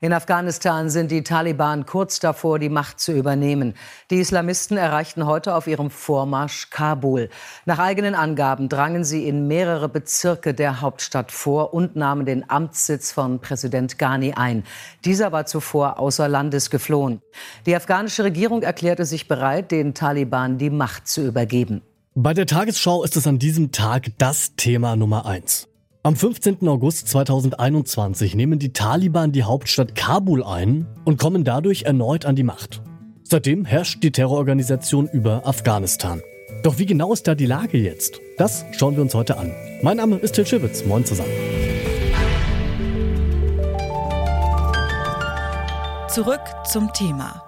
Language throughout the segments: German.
In Afghanistan sind die Taliban kurz davor, die Macht zu übernehmen. Die Islamisten erreichten heute auf ihrem Vormarsch Kabul. Nach eigenen Angaben drangen sie in mehrere Bezirke der Hauptstadt vor und nahmen den Amtssitz von Präsident Ghani ein. Dieser war zuvor außer Landes geflohen. Die afghanische Regierung erklärte sich bereit, den Taliban die Macht zu übergeben. Bei der Tagesschau ist es an diesem Tag das Thema Nummer eins. Am 15. August 2021 nehmen die Taliban die Hauptstadt Kabul ein und kommen dadurch erneut an die Macht. Seitdem herrscht die Terrororganisation über Afghanistan. Doch wie genau ist da die Lage jetzt? Das schauen wir uns heute an. Mein Name ist Till Schibitz. Moin zusammen. Zurück zum Thema.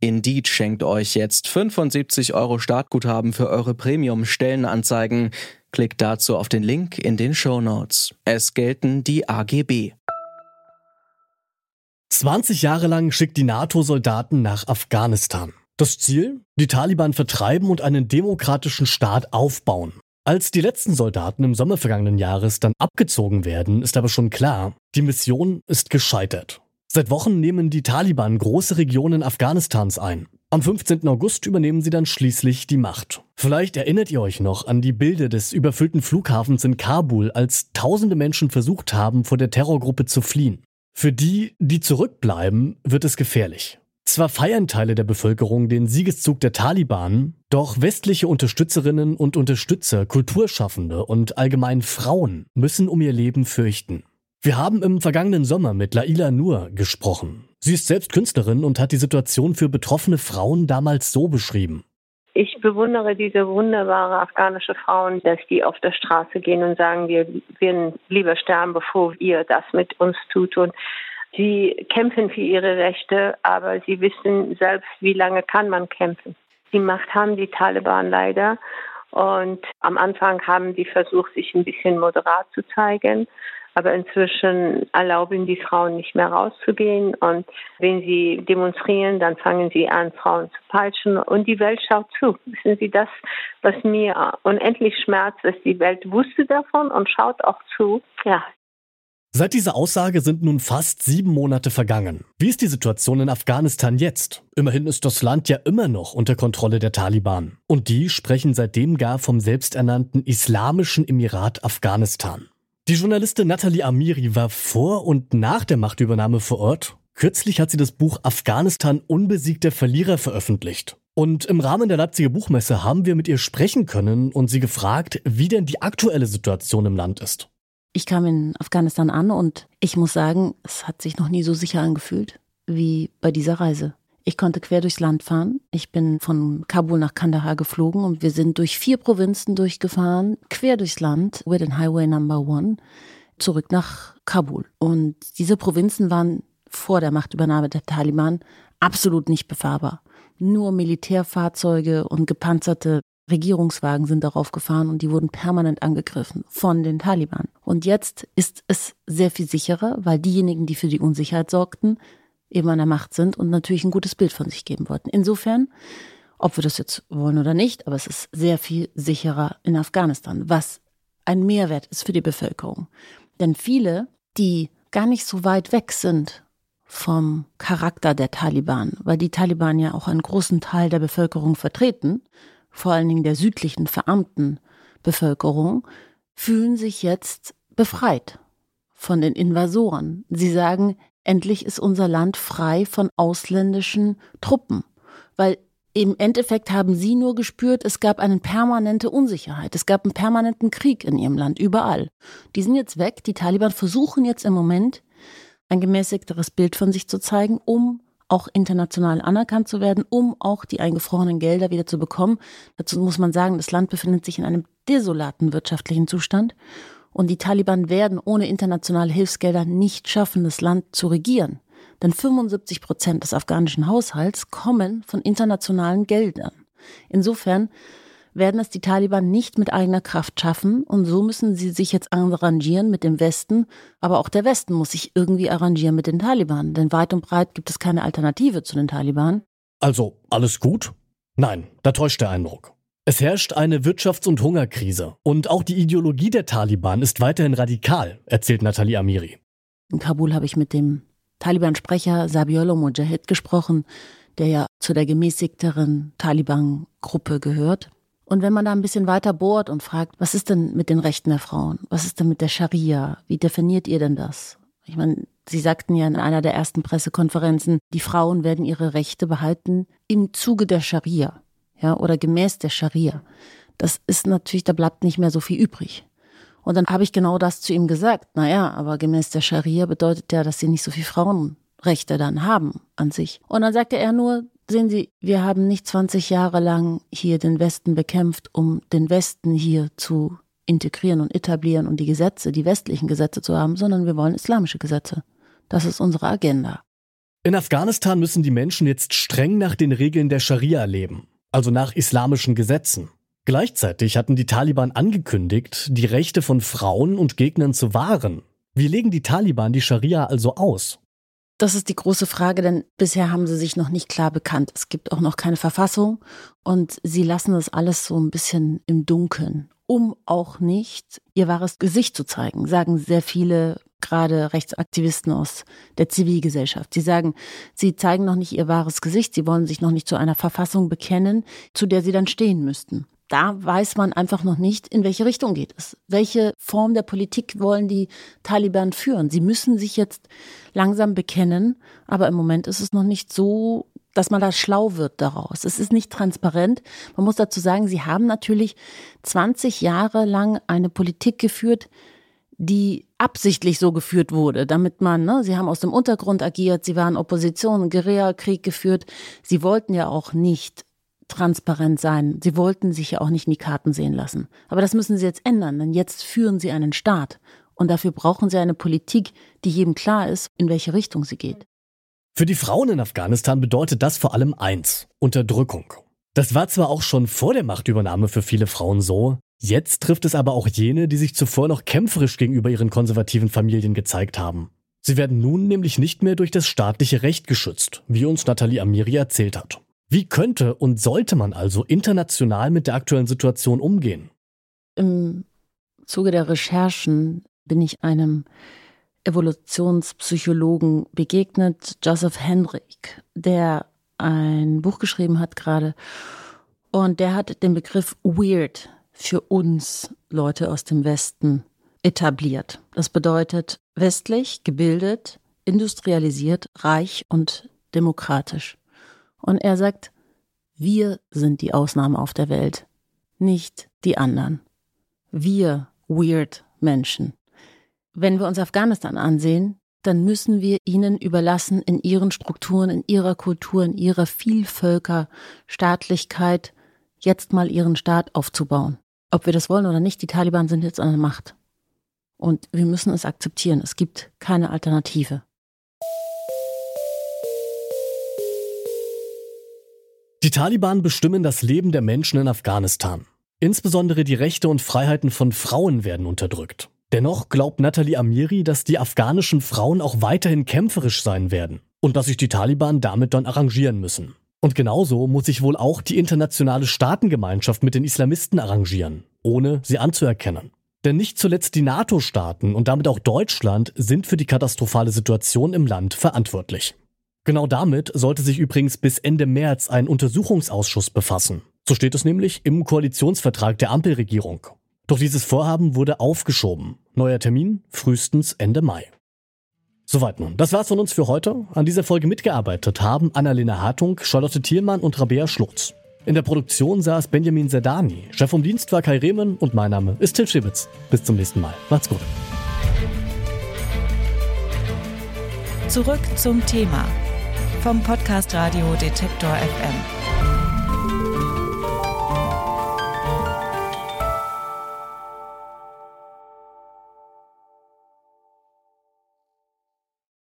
Indeed schenkt euch jetzt 75 Euro Startguthaben für eure Premium-Stellenanzeigen. Klickt dazu auf den Link in den Show Notes. Es gelten die AGB. 20 Jahre lang schickt die NATO Soldaten nach Afghanistan. Das Ziel? Die Taliban vertreiben und einen demokratischen Staat aufbauen. Als die letzten Soldaten im Sommer vergangenen Jahres dann abgezogen werden, ist aber schon klar, die Mission ist gescheitert. Seit Wochen nehmen die Taliban große Regionen Afghanistans ein. Am 15. August übernehmen sie dann schließlich die Macht. Vielleicht erinnert ihr euch noch an die Bilder des überfüllten Flughafens in Kabul, als tausende Menschen versucht haben, vor der Terrorgruppe zu fliehen. Für die, die zurückbleiben, wird es gefährlich. Zwar feiern Teile der Bevölkerung den Siegeszug der Taliban, doch westliche Unterstützerinnen und Unterstützer, Kulturschaffende und allgemein Frauen müssen um ihr Leben fürchten. Wir haben im vergangenen Sommer mit Laila Nur gesprochen. Sie ist selbst Künstlerin und hat die Situation für betroffene Frauen damals so beschrieben. Ich bewundere diese wunderbare afghanische Frauen, dass die auf der Straße gehen und sagen, wir werden lieber sterben, bevor ihr das mit uns tut. Und sie kämpfen für ihre Rechte, aber sie wissen selbst, wie lange kann man kämpfen. Die Macht haben die Taliban leider. Und am Anfang haben die versucht, sich ein bisschen moderat zu zeigen. Aber inzwischen erlauben die Frauen nicht mehr rauszugehen. Und wenn sie demonstrieren, dann fangen sie an, Frauen zu peitschen. Und die Welt schaut zu. Wissen Sie, das, was mir unendlich schmerzt, ist, die Welt wusste davon und schaut auch zu. Ja, Seit dieser Aussage sind nun fast sieben Monate vergangen. Wie ist die Situation in Afghanistan jetzt? Immerhin ist das Land ja immer noch unter Kontrolle der Taliban. Und die sprechen seitdem gar vom selbsternannten Islamischen Emirat Afghanistan. Die Journalistin Nathalie Amiri war vor und nach der Machtübernahme vor Ort. Kürzlich hat sie das Buch Afghanistan unbesiegter Verlierer veröffentlicht. Und im Rahmen der Leipziger Buchmesse haben wir mit ihr sprechen können und sie gefragt, wie denn die aktuelle Situation im Land ist. Ich kam in Afghanistan an und ich muss sagen, es hat sich noch nie so sicher angefühlt wie bei dieser Reise. Ich konnte quer durchs Land fahren. Ich bin von Kabul nach Kandahar geflogen und wir sind durch vier Provinzen durchgefahren, quer durchs Land, über den Highway Number One, zurück nach Kabul. Und diese Provinzen waren vor der Machtübernahme der Taliban absolut nicht befahrbar. Nur Militärfahrzeuge und gepanzerte Regierungswagen sind darauf gefahren und die wurden permanent angegriffen von den Taliban. Und jetzt ist es sehr viel sicherer, weil diejenigen, die für die Unsicherheit sorgten, eben an der Macht sind und natürlich ein gutes Bild von sich geben wollten. Insofern, ob wir das jetzt wollen oder nicht, aber es ist sehr viel sicherer in Afghanistan, was ein Mehrwert ist für die Bevölkerung. Denn viele, die gar nicht so weit weg sind vom Charakter der Taliban, weil die Taliban ja auch einen großen Teil der Bevölkerung vertreten, vor allen Dingen der südlichen verarmten Bevölkerung, fühlen sich jetzt befreit von den Invasoren. Sie sagen, endlich ist unser Land frei von ausländischen Truppen. Weil im Endeffekt haben sie nur gespürt, es gab eine permanente Unsicherheit. Es gab einen permanenten Krieg in ihrem Land, überall. Die sind jetzt weg. Die Taliban versuchen jetzt im Moment, ein gemäßigteres Bild von sich zu zeigen, um auch international anerkannt zu werden, um auch die eingefrorenen Gelder wieder zu bekommen. Dazu muss man sagen, das Land befindet sich in einem desolaten wirtschaftlichen Zustand. Und die Taliban werden ohne internationale Hilfsgelder nicht schaffen, das Land zu regieren. Denn 75 Prozent des afghanischen Haushalts kommen von internationalen Geldern. Insofern werden es die Taliban nicht mit eigener Kraft schaffen und so müssen sie sich jetzt arrangieren mit dem Westen, aber auch der Westen muss sich irgendwie arrangieren mit den Taliban, denn weit und breit gibt es keine Alternative zu den Taliban. Also alles gut? Nein, da täuscht der Eindruck. Es herrscht eine Wirtschafts- und Hungerkrise. Und auch die Ideologie der Taliban ist weiterhin radikal, erzählt Nathalie Amiri. In Kabul habe ich mit dem Taliban-Sprecher Sabiollah Mujahid gesprochen, der ja zu der gemäßigteren Taliban-Gruppe gehört. Und wenn man da ein bisschen weiter bohrt und fragt, was ist denn mit den Rechten der Frauen? Was ist denn mit der Scharia? Wie definiert ihr denn das? Ich meine, Sie sagten ja in einer der ersten Pressekonferenzen, die Frauen werden ihre Rechte behalten im Zuge der Scharia ja, oder gemäß der Scharia. Das ist natürlich, da bleibt nicht mehr so viel übrig. Und dann habe ich genau das zu ihm gesagt. Naja, aber gemäß der Scharia bedeutet ja, dass sie nicht so viel Frauenrechte dann haben an sich. Und dann sagte er nur, sehen Sie, wir haben nicht 20 Jahre lang hier den Westen bekämpft, um den Westen hier zu integrieren und etablieren und die Gesetze, die westlichen Gesetze zu haben, sondern wir wollen islamische Gesetze. Das ist unsere Agenda. In Afghanistan müssen die Menschen jetzt streng nach den Regeln der Scharia leben also nach islamischen Gesetzen. Gleichzeitig hatten die Taliban angekündigt, die Rechte von Frauen und Gegnern zu wahren. Wie legen die Taliban die Scharia also aus? Das ist die große Frage, denn bisher haben sie sich noch nicht klar bekannt. Es gibt auch noch keine Verfassung und sie lassen das alles so ein bisschen im Dunkeln, um auch nicht ihr wahres Gesicht zu zeigen, sagen sehr viele gerade Rechtsaktivisten aus der Zivilgesellschaft. Sie sagen, sie zeigen noch nicht ihr wahres Gesicht, sie wollen sich noch nicht zu einer Verfassung bekennen, zu der sie dann stehen müssten. Da weiß man einfach noch nicht, in welche Richtung geht es. Welche Form der Politik wollen die Taliban führen? Sie müssen sich jetzt langsam bekennen, aber im Moment ist es noch nicht so dass man da schlau wird daraus. Es ist nicht transparent. Man muss dazu sagen, sie haben natürlich 20 Jahre lang eine Politik geführt, die absichtlich so geführt wurde, damit man, ne, sie haben aus dem Untergrund agiert, sie waren Opposition, Guerillakrieg geführt, sie wollten ja auch nicht transparent sein, sie wollten sich ja auch nicht in die Karten sehen lassen. Aber das müssen sie jetzt ändern, denn jetzt führen sie einen Staat und dafür brauchen sie eine Politik, die jedem klar ist, in welche Richtung sie geht. Für die Frauen in Afghanistan bedeutet das vor allem eins, Unterdrückung. Das war zwar auch schon vor der Machtübernahme für viele Frauen so, Jetzt trifft es aber auch jene, die sich zuvor noch kämpferisch gegenüber ihren konservativen Familien gezeigt haben. Sie werden nun nämlich nicht mehr durch das staatliche Recht geschützt, wie uns Nathalie Amiri erzählt hat. Wie könnte und sollte man also international mit der aktuellen Situation umgehen? Im Zuge der Recherchen bin ich einem Evolutionspsychologen begegnet, Joseph Henrik, der ein Buch geschrieben hat gerade. Und der hat den Begriff Weird für uns Leute aus dem Westen etabliert. Das bedeutet westlich, gebildet, industrialisiert, reich und demokratisch. Und er sagt, wir sind die Ausnahme auf der Welt, nicht die anderen. Wir weird Menschen. Wenn wir uns Afghanistan ansehen, dann müssen wir ihnen überlassen, in ihren Strukturen, in ihrer Kultur, in ihrer Vielvölkerstaatlichkeit jetzt mal ihren Staat aufzubauen ob wir das wollen oder nicht, die Taliban sind jetzt an der Macht. Und wir müssen es akzeptieren. Es gibt keine Alternative. Die Taliban bestimmen das Leben der Menschen in Afghanistan. Insbesondere die Rechte und Freiheiten von Frauen werden unterdrückt. Dennoch glaubt Nathalie Amiri, dass die afghanischen Frauen auch weiterhin kämpferisch sein werden und dass sich die Taliban damit dann arrangieren müssen. Und genauso muss sich wohl auch die internationale Staatengemeinschaft mit den Islamisten arrangieren, ohne sie anzuerkennen. Denn nicht zuletzt die NATO-Staaten und damit auch Deutschland sind für die katastrophale Situation im Land verantwortlich. Genau damit sollte sich übrigens bis Ende März ein Untersuchungsausschuss befassen. So steht es nämlich im Koalitionsvertrag der Ampelregierung. Doch dieses Vorhaben wurde aufgeschoben. Neuer Termin frühestens Ende Mai. Soweit nun. Das war's von uns für heute. An dieser Folge mitgearbeitet haben Annalena Hartung, Charlotte Thielmann und Rabea Schlotz. In der Produktion saß Benjamin Sedani. Chef vom Dienst war Kai Rehmen und mein Name ist Till Schibitz. Bis zum nächsten Mal. Macht's gut. Zurück zum Thema vom Podcast Radio Detektor FM.